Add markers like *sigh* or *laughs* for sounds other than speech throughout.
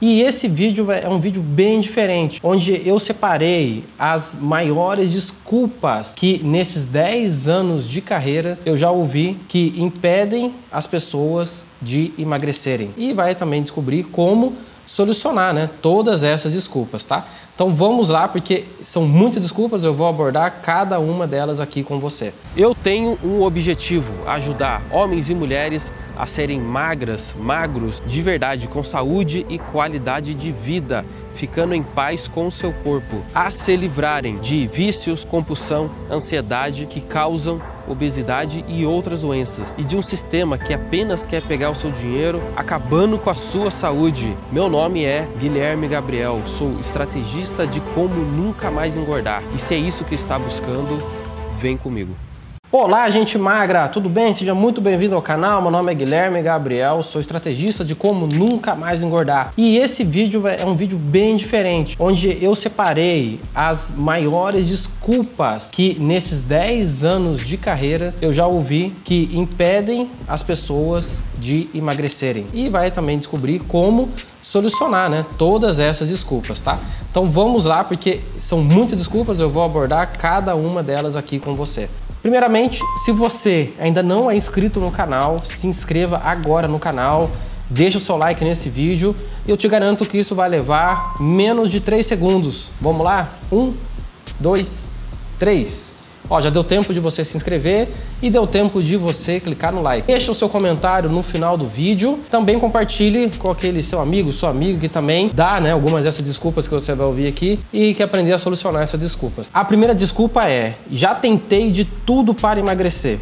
E esse vídeo é um vídeo bem diferente, onde eu separei as maiores desculpas que nesses 10 anos de carreira eu já ouvi que impedem as pessoas de emagrecerem. E vai também descobrir como solucionar né, todas essas desculpas, tá? Então vamos lá, porque são muitas desculpas, eu vou abordar cada uma delas aqui com você. Eu tenho um objetivo: ajudar homens e mulheres a serem magras, magros de verdade, com saúde e qualidade de vida, ficando em paz com o seu corpo, a se livrarem de vícios, compulsão, ansiedade que causam obesidade e outras doenças, e de um sistema que apenas quer pegar o seu dinheiro, acabando com a sua saúde. Meu nome é Guilherme Gabriel, sou estrategista de como nunca mais engordar. E se é isso que está buscando, vem comigo. Olá, gente magra, tudo bem? Seja muito bem-vindo ao canal. Meu nome é Guilherme Gabriel, sou estrategista de como nunca mais engordar. E esse vídeo é um vídeo bem diferente, onde eu separei as maiores desculpas que nesses 10 anos de carreira eu já ouvi que impedem as pessoas de emagrecerem. E vai também descobrir como solucionar, né, todas essas desculpas, tá? Então vamos lá, porque são muitas desculpas, eu vou abordar cada uma delas aqui com você. Primeiramente, se você ainda não é inscrito no canal, se inscreva agora no canal, deixa o seu like nesse vídeo e eu te garanto que isso vai levar menos de 3 segundos. Vamos lá? 1, 2, 3. Ó, já deu tempo de você se inscrever e deu tempo de você clicar no like. Deixa o seu comentário no final do vídeo. Também compartilhe com aquele seu amigo, sua amiga que também dá, né, algumas dessas desculpas que você vai ouvir aqui e quer aprender a solucionar essas desculpas. A primeira desculpa é: já tentei de tudo para emagrecer.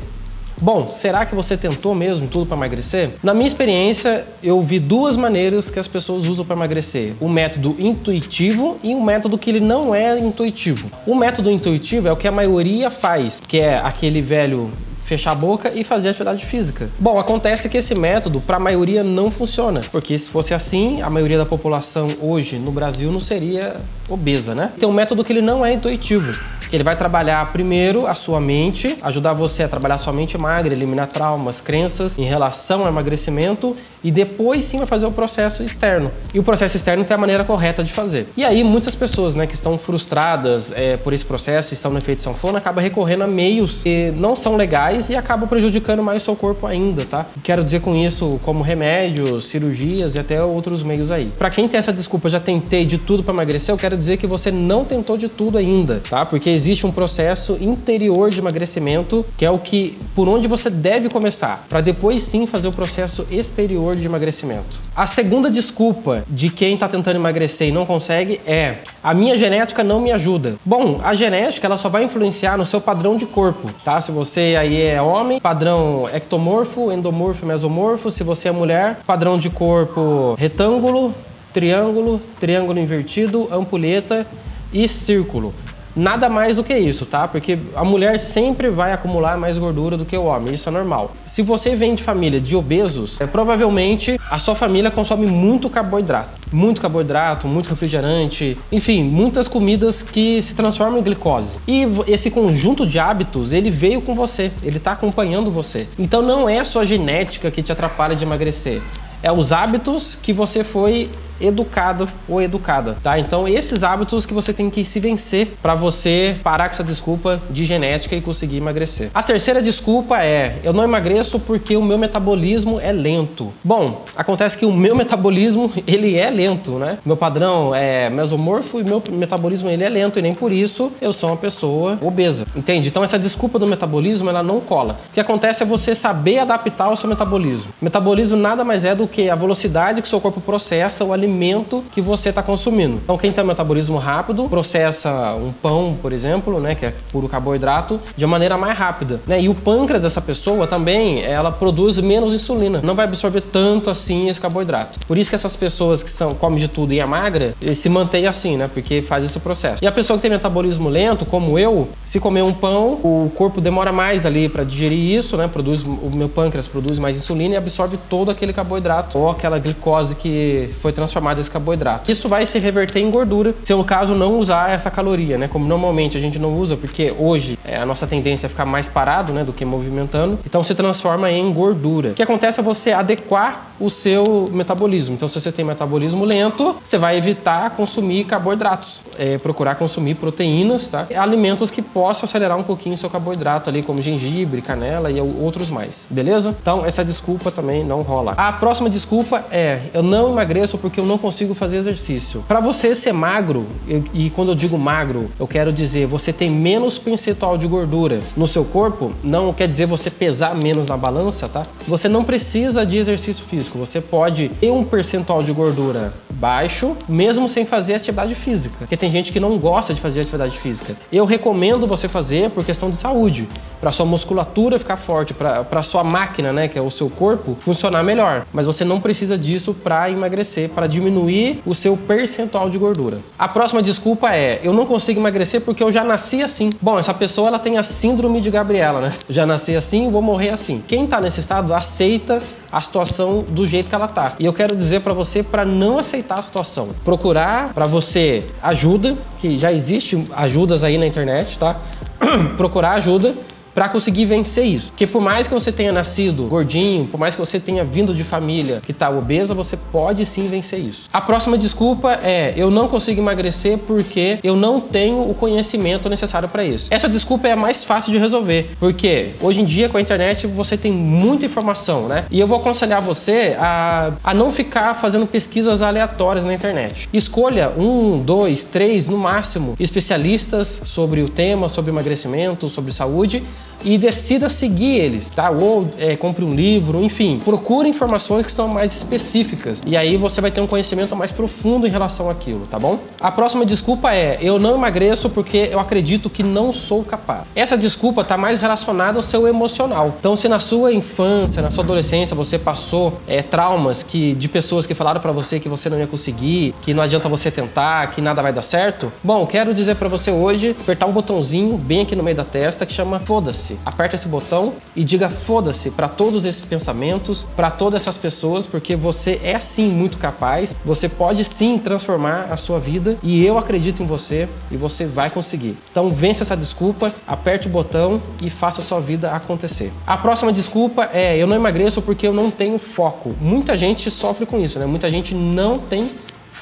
Bom, será que você tentou mesmo tudo para emagrecer? Na minha experiência, eu vi duas maneiras que as pessoas usam para emagrecer: o método intuitivo e um método que ele não é intuitivo. O método intuitivo é o que a maioria faz, que é aquele velho fechar a boca e fazer atividade física. Bom, acontece que esse método para a maioria não funciona, porque se fosse assim, a maioria da população hoje no Brasil não seria obesa, né? Tem um método que ele não é intuitivo. Ele vai trabalhar primeiro a sua mente, ajudar você a trabalhar sua mente magra, eliminar traumas, crenças em relação ao emagrecimento e depois sim vai fazer o processo externo. E o processo externo tem a maneira correta de fazer. E aí muitas pessoas, né, que estão frustradas é, por esse processo, estão no efeito sanfona, acabam recorrendo a meios que não são legais e acabam prejudicando mais o seu corpo ainda, tá? Quero dizer com isso como remédios, cirurgias e até outros meios aí. Para quem tem essa desculpa, já tentei de tudo para emagrecer, eu quero dizer que você não tentou de tudo ainda, tá? Porque existe um processo interior de emagrecimento que é o que por onde você deve começar, para depois sim fazer o processo exterior de emagrecimento. A segunda desculpa de quem está tentando emagrecer e não consegue é a minha genética não me ajuda. Bom, a genética ela só vai influenciar no seu padrão de corpo, tá? Se você aí é homem, padrão ectomorfo, endomorfo, mesomorfo. Se você é mulher, padrão de corpo retângulo, triângulo, triângulo invertido, ampulheta e círculo. Nada mais do que isso, tá? Porque a mulher sempre vai acumular mais gordura do que o homem, isso é normal. Se você vem de família de obesos, é, provavelmente a sua família consome muito carboidrato. Muito carboidrato, muito refrigerante, enfim, muitas comidas que se transformam em glicose. E esse conjunto de hábitos, ele veio com você, ele está acompanhando você. Então não é a sua genética que te atrapalha de emagrecer é os hábitos que você foi educado ou educada, tá? Então esses hábitos que você tem que se vencer para você parar com essa desculpa de genética e conseguir emagrecer. A terceira desculpa é eu não emagreço porque o meu metabolismo é lento. Bom, acontece que o meu metabolismo *laughs* ele é lento, né? Meu padrão é mesomorfo e meu metabolismo ele é lento e nem por isso eu sou uma pessoa obesa, entende? Então essa desculpa do metabolismo ela não cola. O que acontece é você saber adaptar o seu metabolismo. Metabolismo nada mais é do que a velocidade que seu corpo processa o alimento alimento que você está consumindo. Então, quem tem metabolismo rápido processa um pão, por exemplo, né, que é puro carboidrato, de maneira mais rápida. Né? E o pâncreas dessa pessoa também, ela produz menos insulina, não vai absorver tanto assim esse carboidrato. Por isso que essas pessoas que são comem de tudo e é magra, se mantém assim, né? Porque faz esse processo. E a pessoa que tem metabolismo lento, como eu, se comer um pão, o corpo demora mais ali para digerir isso, né? Produz o meu pâncreas produz mais insulina e absorve todo aquele carboidrato ou aquela glicose que foi transformada chamado esse carboidrato. Isso vai se reverter em gordura se no caso não usar essa caloria, né? Como normalmente a gente não usa, porque hoje é, a nossa tendência é ficar mais parado, né, do que movimentando. Então se transforma em gordura. O que acontece é você adequar o seu metabolismo. Então, se você tem metabolismo lento, você vai evitar consumir carboidratos, é, procurar consumir proteínas, tá? Alimentos que possam acelerar um pouquinho o seu carboidrato ali, como gengibre, canela e outros mais, beleza? Então, essa desculpa também não rola. A próxima desculpa é: eu não emagreço porque eu não consigo fazer exercício. Para você ser magro, e quando eu digo magro, eu quero dizer você tem menos percentual de gordura no seu corpo, não quer dizer você pesar menos na balança, tá? Você não precisa de exercício físico, você pode ter um percentual de gordura baixo, mesmo sem fazer atividade física. Porque tem gente que não gosta de fazer atividade física. Eu recomendo você fazer por questão de saúde, para sua musculatura ficar forte, para sua máquina, né, que é o seu corpo, funcionar melhor. Mas você não precisa disso para emagrecer, para diminuir o seu percentual de gordura. A próxima desculpa é: eu não consigo emagrecer porque eu já nasci assim. Bom, essa pessoa ela tem a síndrome de Gabriela, né? Já nasci assim, vou morrer assim. Quem tá nesse estado aceita a situação do jeito que ela tá. E eu quero dizer para você para não aceitar a situação. Procurar para você ajuda, que já existe ajudas aí na internet, tá? *clears throat* Procurar ajuda para conseguir vencer isso. Porque por mais que você tenha nascido gordinho, por mais que você tenha vindo de família que está obesa, você pode sim vencer isso. A próxima desculpa é eu não consigo emagrecer porque eu não tenho o conhecimento necessário para isso. Essa desculpa é a mais fácil de resolver, porque hoje em dia com a internet você tem muita informação, né? E eu vou aconselhar você a, a não ficar fazendo pesquisas aleatórias na internet. Escolha um, dois, três, no máximo, especialistas sobre o tema, sobre emagrecimento, sobre saúde e decida seguir eles, tá? Ou é, compre um livro, enfim, procure informações que são mais específicas e aí você vai ter um conhecimento mais profundo em relação àquilo, tá bom? A próxima desculpa é: eu não emagreço porque eu acredito que não sou capaz. Essa desculpa está mais relacionada ao seu emocional. Então, se na sua infância, na sua adolescência, você passou é, traumas que de pessoas que falaram para você que você não ia conseguir, que não adianta você tentar, que nada vai dar certo, bom, quero dizer para você hoje apertar um botãozinho bem aqui no meio da testa que chama foda-se foda-se. Aperta esse botão e diga foda-se para todos esses pensamentos, para todas essas pessoas, porque você é sim muito capaz, você pode sim transformar a sua vida e eu acredito em você e você vai conseguir. Então vence essa desculpa, aperte o botão e faça a sua vida acontecer. A próxima desculpa é eu não emagreço porque eu não tenho foco. Muita gente sofre com isso, né? Muita gente não tem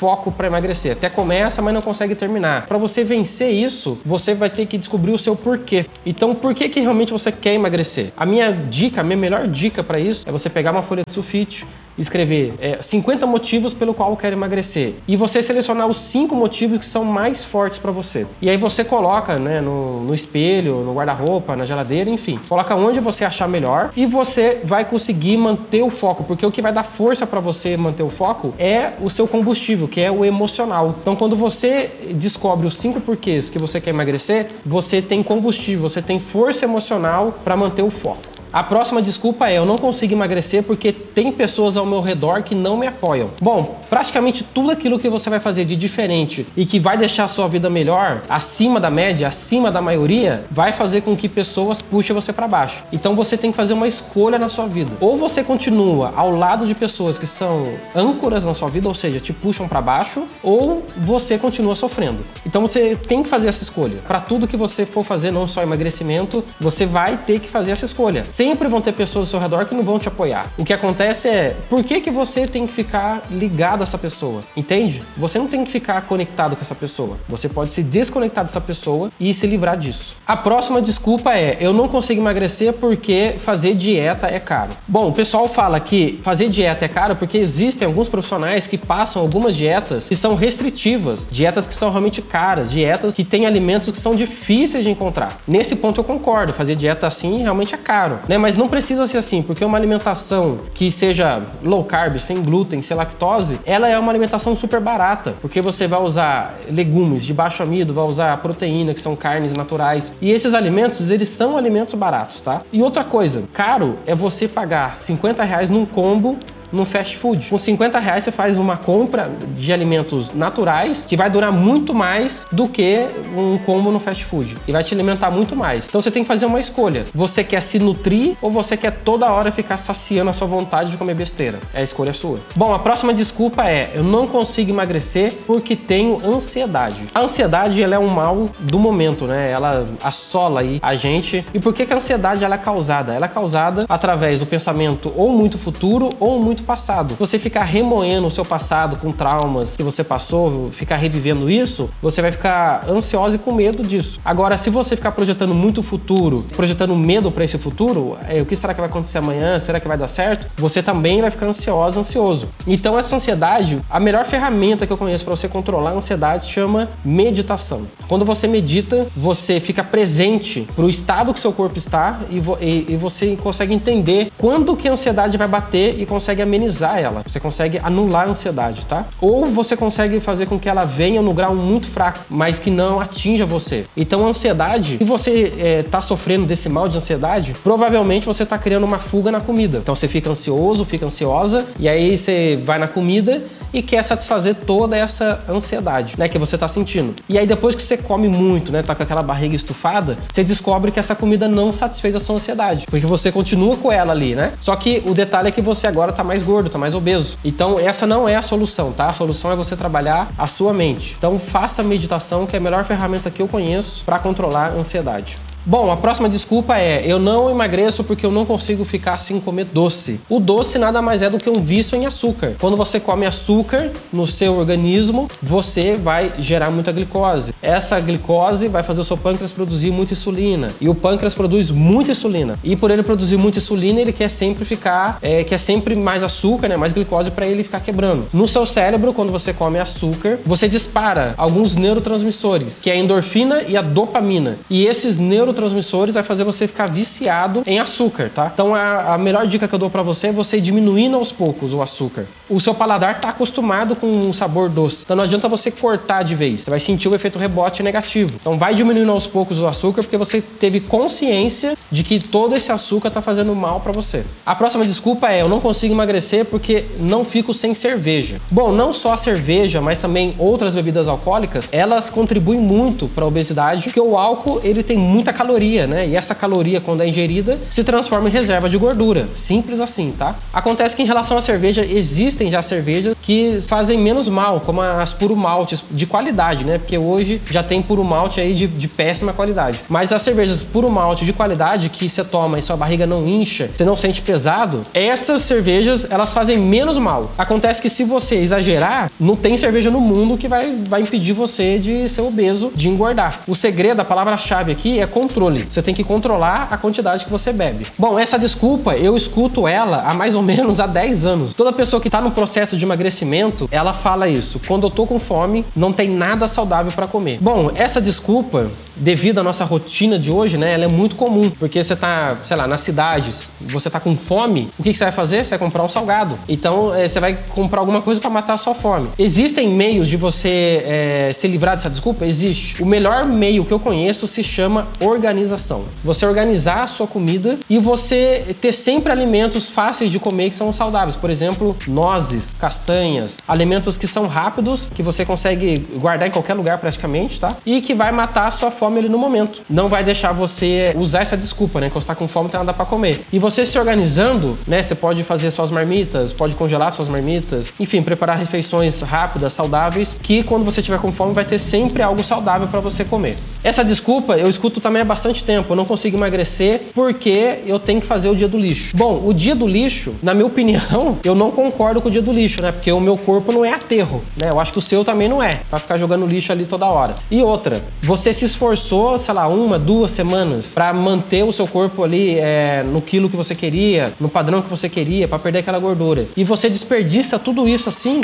foco para emagrecer. Até começa, mas não consegue terminar. Para você vencer isso, você vai ter que descobrir o seu porquê. Então, por que que realmente você quer emagrecer? A minha dica, a minha melhor dica para isso é você pegar uma folha de sulfite, escrever é, 50 motivos pelo qual eu quero emagrecer e você selecionar os cinco motivos que são mais fortes para você. E aí você coloca né, no, no espelho, no guarda-roupa, na geladeira, enfim, coloca onde você achar melhor e você vai conseguir manter o foco, porque o que vai dar força para você manter o foco é o seu combustível, que é o emocional. Então, quando você descobre os cinco porquês que você quer emagrecer, você tem combustível, você tem força emocional para manter o foco. A próxima desculpa é eu não consigo emagrecer porque tem pessoas ao meu redor que não me apoiam. Bom, praticamente tudo aquilo que você vai fazer de diferente e que vai deixar a sua vida melhor, acima da média, acima da maioria, vai fazer com que pessoas puxem você para baixo. Então você tem que fazer uma escolha na sua vida. Ou você continua ao lado de pessoas que são âncoras na sua vida, ou seja, te puxam para baixo, ou você continua sofrendo. Então você tem que fazer essa escolha. Para tudo que você for fazer, não só emagrecimento, você vai ter que fazer essa escolha sempre vão ter pessoas ao seu redor que não vão te apoiar. O que acontece é, por que, que você tem que ficar ligado a essa pessoa? Entende? Você não tem que ficar conectado com essa pessoa. Você pode se desconectar dessa pessoa e se livrar disso. A próxima desculpa é, eu não consigo emagrecer porque fazer dieta é caro. Bom, o pessoal fala que fazer dieta é caro porque existem alguns profissionais que passam algumas dietas que são restritivas, dietas que são realmente caras, dietas que têm alimentos que são difíceis de encontrar. Nesse ponto eu concordo, fazer dieta assim realmente é caro né? Mas não precisa ser assim, porque uma alimentação que seja low carb, sem glúten, sem lactose, ela é uma alimentação super barata, porque você vai usar legumes de baixo amido, vai usar proteína, que são carnes naturais. E esses alimentos, eles são alimentos baratos, tá? E outra coisa, caro é você pagar 50 reais num combo no fast food. Com 50 reais você faz uma compra de alimentos naturais que vai durar muito mais do que um combo no fast food e vai te alimentar muito mais. Então você tem que fazer uma escolha. Você quer se nutrir ou você quer toda hora ficar saciando a sua vontade de comer besteira? É a escolha sua. Bom, a próxima desculpa é eu não consigo emagrecer porque tenho ansiedade. A ansiedade ela é um mal do momento, né? Ela assola aí a gente. E por que, que a ansiedade ela é causada? Ela é causada através do pensamento ou muito futuro ou muito muito passado. Você ficar remoendo o seu passado com traumas que você passou, ficar revivendo isso, você vai ficar ansiosa e com medo disso. Agora, se você ficar projetando muito futuro, projetando medo para esse futuro, é, o que será que vai acontecer amanhã? Será que vai dar certo? Você também vai ficar ansiosa, ansioso. Então, essa ansiedade, a melhor ferramenta que eu conheço para você controlar a ansiedade chama meditação. Quando você medita, você fica presente para o estado que seu corpo está e, e, e você consegue entender quando que a ansiedade vai bater e consegue amenizar ela. Você consegue anular a ansiedade, tá? Ou você consegue fazer com que ela venha no grau muito fraco, mas que não atinja você. Então, a ansiedade, se você é, sofrendo desse mal de ansiedade, provavelmente você está criando uma fuga na comida. Então, você fica ansioso, fica ansiosa, e aí você vai na comida e quer satisfazer toda essa ansiedade, né, que você está sentindo. E aí depois que você come muito, né, tá com aquela barriga estufada, você descobre que essa comida não satisfez a sua ansiedade, porque você continua com ela ali, né? Só que o detalhe é que você agora tá mais gordo, tá mais obeso. Então essa não é a solução, tá? A solução é você trabalhar a sua mente. Então faça meditação, que é a melhor ferramenta que eu conheço para controlar a ansiedade. Bom, a próxima desculpa é: eu não emagreço porque eu não consigo ficar sem comer doce. O doce nada mais é do que um vício em açúcar. Quando você come açúcar no seu organismo, você vai gerar muita glicose. Essa glicose vai fazer o seu pâncreas produzir muita insulina. E o pâncreas produz muita insulina. E por ele produzir muita insulina, ele quer sempre ficar, é, quer sempre mais açúcar, né, mais glicose para ele ficar quebrando. No seu cérebro, quando você come açúcar, você dispara alguns neurotransmissores, que é a endorfina e a dopamina. E esses neurotransmissores neurotransmissores vai fazer você ficar viciado em açúcar, tá? Então a, a melhor dica que eu dou para você é você ir diminuindo aos poucos o açúcar. O seu paladar tá acostumado com um sabor doce, então não adianta você cortar de vez. Você vai sentir o efeito rebote negativo. Então vai diminuindo aos poucos o açúcar porque você teve consciência de que todo esse açúcar tá fazendo mal para você. A próxima desculpa é eu não consigo emagrecer porque não fico sem cerveja. Bom, não só a cerveja, mas também outras bebidas alcoólicas, elas contribuem muito para a obesidade, porque o álcool ele tem muita caloria, né? E essa caloria, quando é ingerida, se transforma em reserva de gordura. Simples assim, tá? Acontece que em relação à cerveja, existem já cervejas que fazem menos mal, como as puro maltes de qualidade, né? Porque hoje já tem puro malte aí de, de péssima qualidade. Mas as cervejas puro malte de qualidade que você toma e sua barriga não incha, você não sente pesado, essas cervejas elas fazem menos mal. Acontece que se você exagerar, não tem cerveja no mundo que vai, vai impedir você de ser obeso, de engordar. O segredo, a palavra-chave aqui é controle controle. Você tem que controlar a quantidade que você bebe. Bom, essa desculpa eu escuto ela há mais ou menos há 10 anos. Toda pessoa que está no processo de emagrecimento, ela fala isso. Quando eu tô com fome, não tem nada saudável para comer. Bom, essa desculpa, devido à nossa rotina de hoje, né, ela é muito comum, porque você tá, sei lá, nas cidades, você tá com fome, o que, que você vai fazer? Você vai comprar um salgado. Então, é, você vai comprar alguma coisa para matar a sua fome. Existem meios de você é, se livrar dessa desculpa? Existe. O melhor meio que eu conheço se chama organização organização. Você organizar a sua comida e você ter sempre alimentos fáceis de comer que são saudáveis. Por exemplo, nozes, castanhas, alimentos que são rápidos, que você consegue guardar em qualquer lugar praticamente, tá? E que vai matar a sua fome ali no momento. Não vai deixar você usar essa desculpa, né? Que você tá com fome, não tem nada para comer. E você se organizando, né? Você pode fazer suas marmitas, pode congelar suas marmitas, enfim, preparar refeições rápidas, saudáveis, que quando você tiver com fome vai ter sempre algo saudável para você comer. Essa desculpa eu escuto também há bastante tempo. Eu não consigo emagrecer porque eu tenho que fazer o dia do lixo. Bom, o dia do lixo, na minha *laughs* opinião, eu não concordo com o dia do lixo, né? Porque o meu corpo não é aterro, né? Eu acho que o seu também não é, pra ficar jogando lixo ali toda hora. E outra, você se esforçou, sei lá, uma, duas semanas para manter o seu corpo ali é, no quilo que você queria, no padrão que você queria, para perder aquela gordura. E você desperdiça tudo isso assim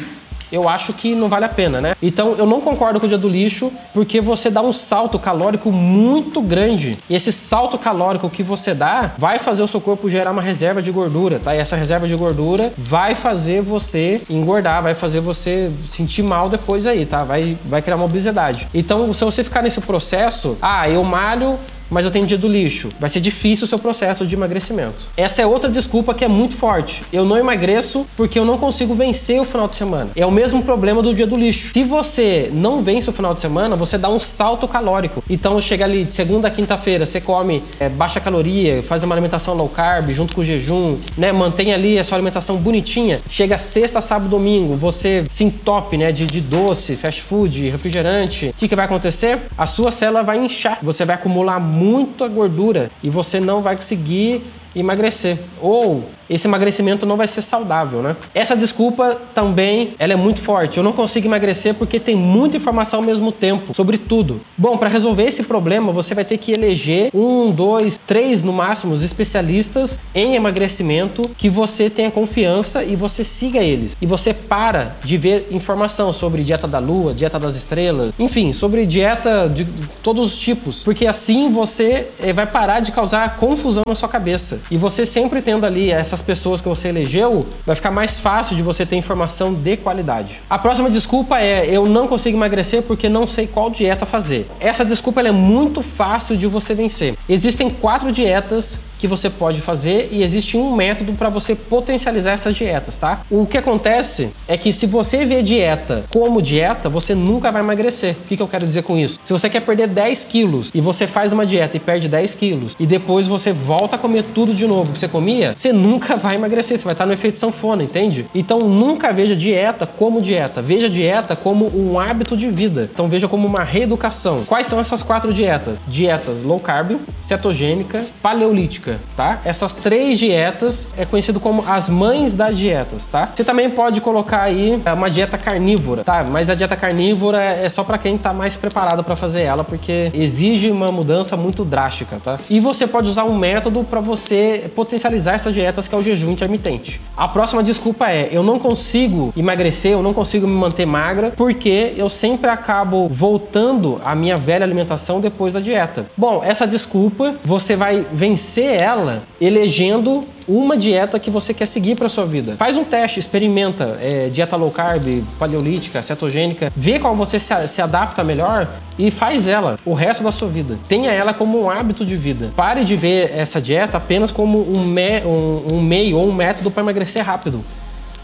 eu acho que não vale a pena, né? Então eu não concordo com o dia do lixo, porque você dá um salto calórico muito grande. E esse salto calórico que você dá vai fazer o seu corpo gerar uma reserva de gordura, tá? E essa reserva de gordura vai fazer você engordar, vai fazer você sentir mal depois aí, tá? Vai, vai criar uma obesidade. Então, se você ficar nesse processo, ah, eu malho mas eu tenho dia do lixo. Vai ser difícil o seu processo de emagrecimento. Essa é outra desculpa que é muito forte. Eu não emagreço porque eu não consigo vencer o final de semana. É o mesmo problema do dia do lixo. Se você não vence o final de semana, você dá um salto calórico. Então chega ali de segunda a quinta-feira, você come é, baixa caloria, faz uma alimentação low carb junto com o jejum, né? Mantém ali a sua alimentação bonitinha. Chega sexta, sábado, domingo, você se entope, né? De, de doce, fast food, refrigerante. O que, que vai acontecer? A sua célula vai inchar. Você vai acumular muita gordura e você não vai conseguir emagrecer. Ou esse emagrecimento não vai ser saudável, né? Essa desculpa também, ela é muito forte. Eu não consigo emagrecer porque tem muita informação ao mesmo tempo sobre tudo. Bom, para resolver esse problema, você vai ter que eleger um, dois, três no máximo especialistas em emagrecimento que você tenha confiança e você siga eles. E você para de ver informação sobre dieta da lua, dieta das estrelas, enfim, sobre dieta de todos os tipos, porque assim você eh, vai parar de causar confusão na sua cabeça. E você sempre tendo ali essas as pessoas que você elegeu, vai ficar mais fácil de você ter informação de qualidade. A próxima desculpa é eu não consigo emagrecer porque não sei qual dieta fazer. Essa desculpa é muito fácil de você vencer. Existem quatro dietas que você pode fazer e existe um método para você potencializar essas dietas, tá? O que acontece é que se você vê dieta como dieta, você nunca vai emagrecer. O que, que eu quero dizer com isso? Se você quer perder 10 quilos e você faz uma dieta e perde 10 quilos e depois você volta a comer tudo de novo que você comia, você nunca vai emagrecer, você vai estar no efeito sanfona, entende? Então nunca veja dieta como dieta, veja dieta como um hábito de vida. Então veja como uma reeducação. Quais são essas quatro dietas? Dietas low carb, cetogênica, paleolítica tá? Essas três dietas é conhecido como as mães das dietas, tá? Você também pode colocar aí é, uma dieta carnívora, tá? Mas a dieta carnívora é só para quem tá mais preparado para fazer ela, porque exige uma mudança muito drástica, tá? E você pode usar um método para você potencializar essas dietas que é o jejum intermitente. A próxima desculpa é: eu não consigo emagrecer, eu não consigo me manter magra porque eu sempre acabo voltando à minha velha alimentação depois da dieta. Bom, essa desculpa você vai vencer ela elegendo uma dieta que você quer seguir para sua vida. Faz um teste, experimenta é, dieta low carb, paleolítica, cetogênica, vê qual você se, se, adapta melhor e faz ela o resto da sua vida. Tenha ela como um hábito de vida. Pare de ver essa dieta apenas como um, me, um, um meio ou um método para emagrecer rápido.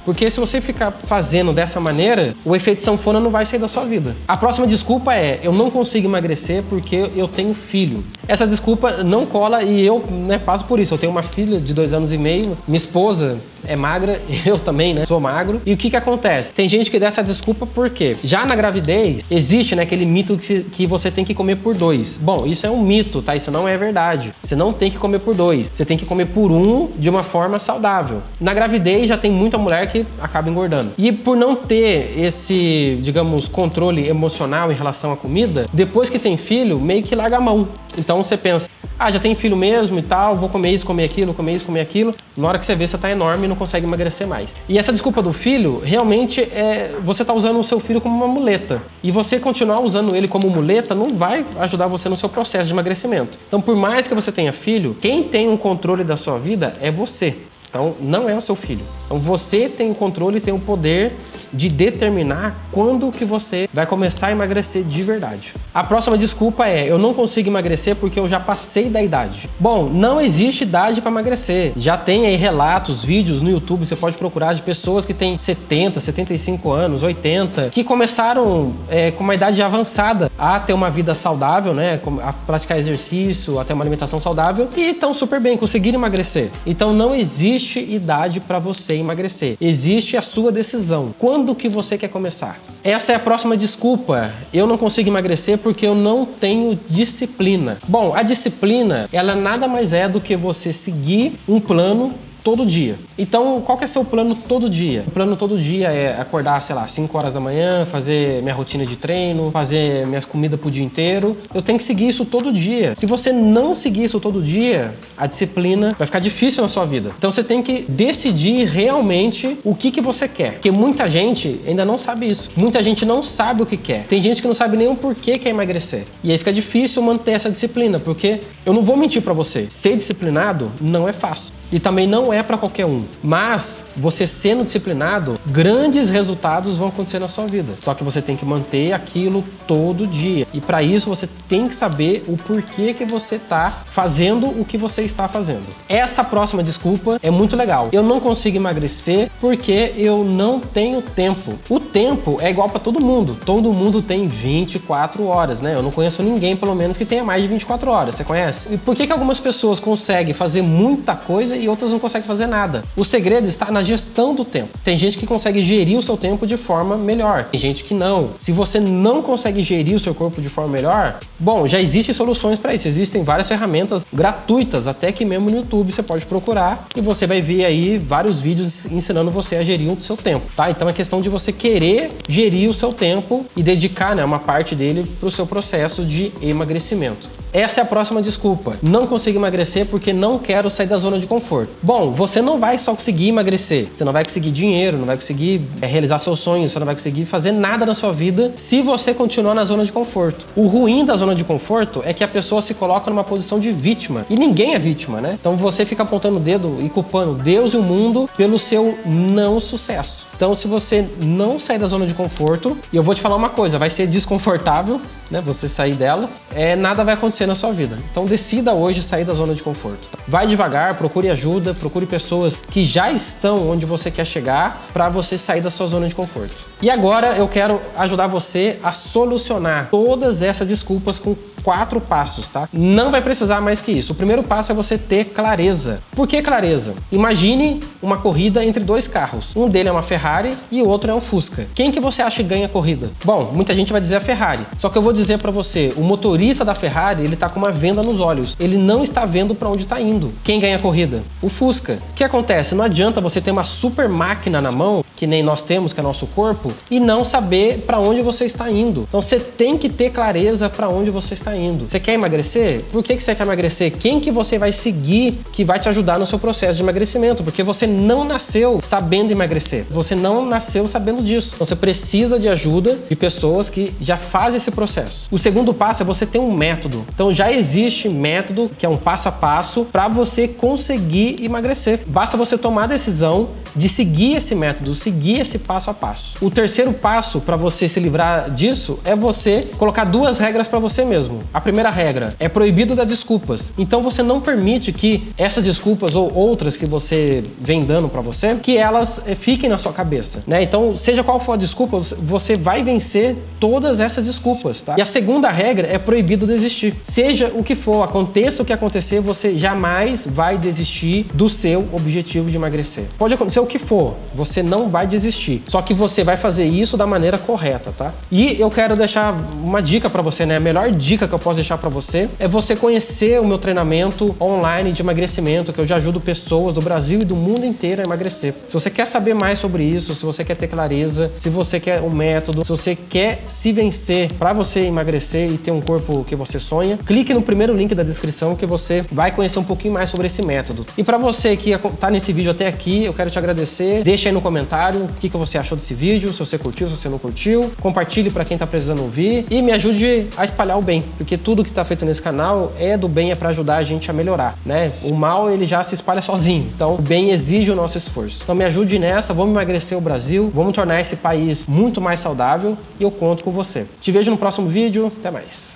Porque se você ficar fazendo dessa maneira, o efeito sanfona não vai sair da sua vida. A próxima desculpa é: eu não consigo emagrecer porque eu tenho filho. Essa desculpa não cola e eu né, passo por isso. Eu tenho uma filha de dois anos e meio, minha esposa é magra, *laughs* eu também, né? Sou magro. E o que que acontece? Tem gente que dá essa desculpa porque já na gravidez existe, né, aquele mito que, que você tem que comer por dois. Bom, isso é um mito, tá? Isso não é verdade. Você não tem que comer por dois. Você tem que comer por um de uma forma saudável. Na gravidez já tem muita mulher que acaba engordando. E por não ter esse, digamos, controle emocional em relação à comida, depois que tem filho, meio que larga a mão. Então você pensa, ah, já tem filho mesmo e tal, vou comer isso, comer aquilo, comer isso, comer aquilo. Na hora que você vê, você tá enorme e não consegue emagrecer mais. E essa desculpa do filho, realmente, é você tá usando o seu filho como uma muleta. E você continuar usando ele como muleta não vai ajudar você no seu processo de emagrecimento. Então, por mais que você tenha filho, quem tem um controle da sua vida é você. Então, não é o seu filho. Então, você tem o controle tem o poder de determinar quando que você vai começar a emagrecer de verdade. A próxima desculpa é: eu não consigo emagrecer porque eu já passei da idade. Bom, não existe idade para emagrecer. Já tem aí relatos, vídeos no YouTube, você pode procurar de pessoas que têm 70, 75 anos, 80, que começaram é, com uma idade avançada a ter uma vida saudável, né? A praticar exercício, a ter uma alimentação saudável e estão super bem, conseguiram emagrecer. Então não existe existe idade para você emagrecer. Existe a sua decisão. Quando que você quer começar? Essa é a próxima desculpa. Eu não consigo emagrecer porque eu não tenho disciplina. Bom, a disciplina, ela nada mais é do que você seguir um plano todo dia. Então, qual que é seu plano todo dia? O plano todo dia é acordar, sei lá, 5 horas da manhã, fazer minha rotina de treino, fazer minhas comidas pro dia inteiro. Eu tenho que seguir isso todo dia. Se você não seguir isso todo dia, a disciplina vai ficar difícil na sua vida. Então, você tem que decidir realmente o que, que você quer. Porque muita gente ainda não sabe isso. Muita gente não sabe o que quer. Tem gente que não sabe nem o porquê quer emagrecer. E aí fica difícil manter essa disciplina, porque eu não vou mentir para você. Ser disciplinado não é fácil e também não é para qualquer um. Mas você sendo disciplinado, grandes resultados vão acontecer na sua vida. Só que você tem que manter aquilo todo dia. E para isso você tem que saber o porquê que você está fazendo o que você está fazendo. Essa próxima desculpa é muito legal. Eu não consigo emagrecer porque eu não tenho tempo. O tempo é igual para todo mundo. Todo mundo tem 24 horas, né? Eu não conheço ninguém, pelo menos, que tenha mais de 24 horas. Você conhece? E por que, que algumas pessoas conseguem fazer muita coisa e outras não conseguem fazer nada. O segredo está na gestão do tempo. Tem gente que consegue gerir o seu tempo de forma melhor, tem gente que não. Se você não consegue gerir o seu corpo de forma melhor, bom, já existem soluções para isso. Existem várias ferramentas gratuitas, até que mesmo no YouTube você pode procurar e você vai ver aí vários vídeos ensinando você a gerir o seu tempo, tá? Então é questão de você querer gerir o seu tempo e dedicar né, uma parte dele para o seu processo de emagrecimento. Essa é a próxima desculpa. Não consigo emagrecer porque não quero sair da zona de conforto. Bom, você não vai só conseguir emagrecer, você não vai conseguir dinheiro, não vai conseguir é, realizar seus sonhos, você não vai conseguir fazer nada na sua vida se você continuar na zona de conforto. O ruim da zona de conforto é que a pessoa se coloca numa posição de vítima. E ninguém é vítima, né? Então você fica apontando o dedo e culpando Deus e o mundo pelo seu não sucesso. Então, se você não sair da zona de conforto, e eu vou te falar uma coisa, vai ser desconfortável, né? Você sair dela, é, nada vai acontecer na sua vida. Então, decida hoje sair da zona de conforto. Tá? Vai devagar, procure ajuda, procure pessoas que já estão onde você quer chegar para você sair da sua zona de conforto. E agora eu quero ajudar você a solucionar todas essas desculpas com quatro passos, tá? Não vai precisar mais que isso. O primeiro passo é você ter clareza. Por que clareza? Imagine uma corrida entre dois carros. Um dele é uma Ferrari e o outro é um Fusca. Quem que você acha que ganha a corrida? Bom, muita gente vai dizer a Ferrari. Só que eu vou dizer para você, o motorista da Ferrari, ele tá com uma venda nos olhos. Ele não está vendo para onde está indo. Quem ganha a corrida? O Fusca. O que acontece? Não adianta você ter uma super máquina na mão, que nem nós temos, que é nosso corpo, e não saber para onde você está indo. Então você tem que ter clareza para onde você está indo. Você quer emagrecer? Por que, que você quer emagrecer? Quem que você vai seguir que vai te ajudar no seu processo de emagrecimento? Porque você não nasceu sabendo emagrecer. Você não nasceu sabendo disso. Então você precisa de ajuda de pessoas que já fazem esse processo. O segundo passo é você ter um método. Então já existe método que é um passo a passo para você conseguir emagrecer. Basta você tomar a decisão de seguir esse método, seguir esse passo a passo. O terceiro passo para você se livrar disso é você colocar duas regras para você mesmo. A primeira regra é proibido das desculpas. Então você não permite que essas desculpas ou outras que você vem dando para você, que elas eh, fiquem na sua cabeça, né? Então, seja qual for a desculpa, você vai vencer todas essas desculpas, tá? E a segunda regra é proibido desistir. Seja o que for, aconteça o que acontecer, você jamais vai desistir do seu objetivo de emagrecer. Pode acontecer o que for, você não vai desistir. Só que você vai fazer isso da maneira correta, tá? E eu quero deixar uma dica para você, né? A melhor dica que eu posso deixar para você é você conhecer o meu treinamento online de emagrecimento, que eu já ajudo pessoas do Brasil e do mundo inteiro a emagrecer. Se você quer saber mais sobre isso, se você quer ter clareza, se você quer um método, se você quer se vencer para você emagrecer e ter um corpo que você sonha, clique no primeiro link da descrição que você vai conhecer um pouquinho mais sobre esse método. E para você que está nesse vídeo até aqui, eu quero te agradecer. Deixa aí no comentário o que, que você achou desse vídeo, se você curtiu, se você não curtiu. Compartilhe para quem está precisando ouvir e me ajude a espalhar o bem, porque tudo que está feito nesse canal é do bem, é para ajudar a gente a melhorar, né? O mal ele já se espalha sozinho, então o bem exige o nosso esforço. Então me ajude nessa, vamos emagrecer o Brasil, vamos tornar esse país muito mais saudável e eu conto com você. Te vejo no próximo vídeo, até mais.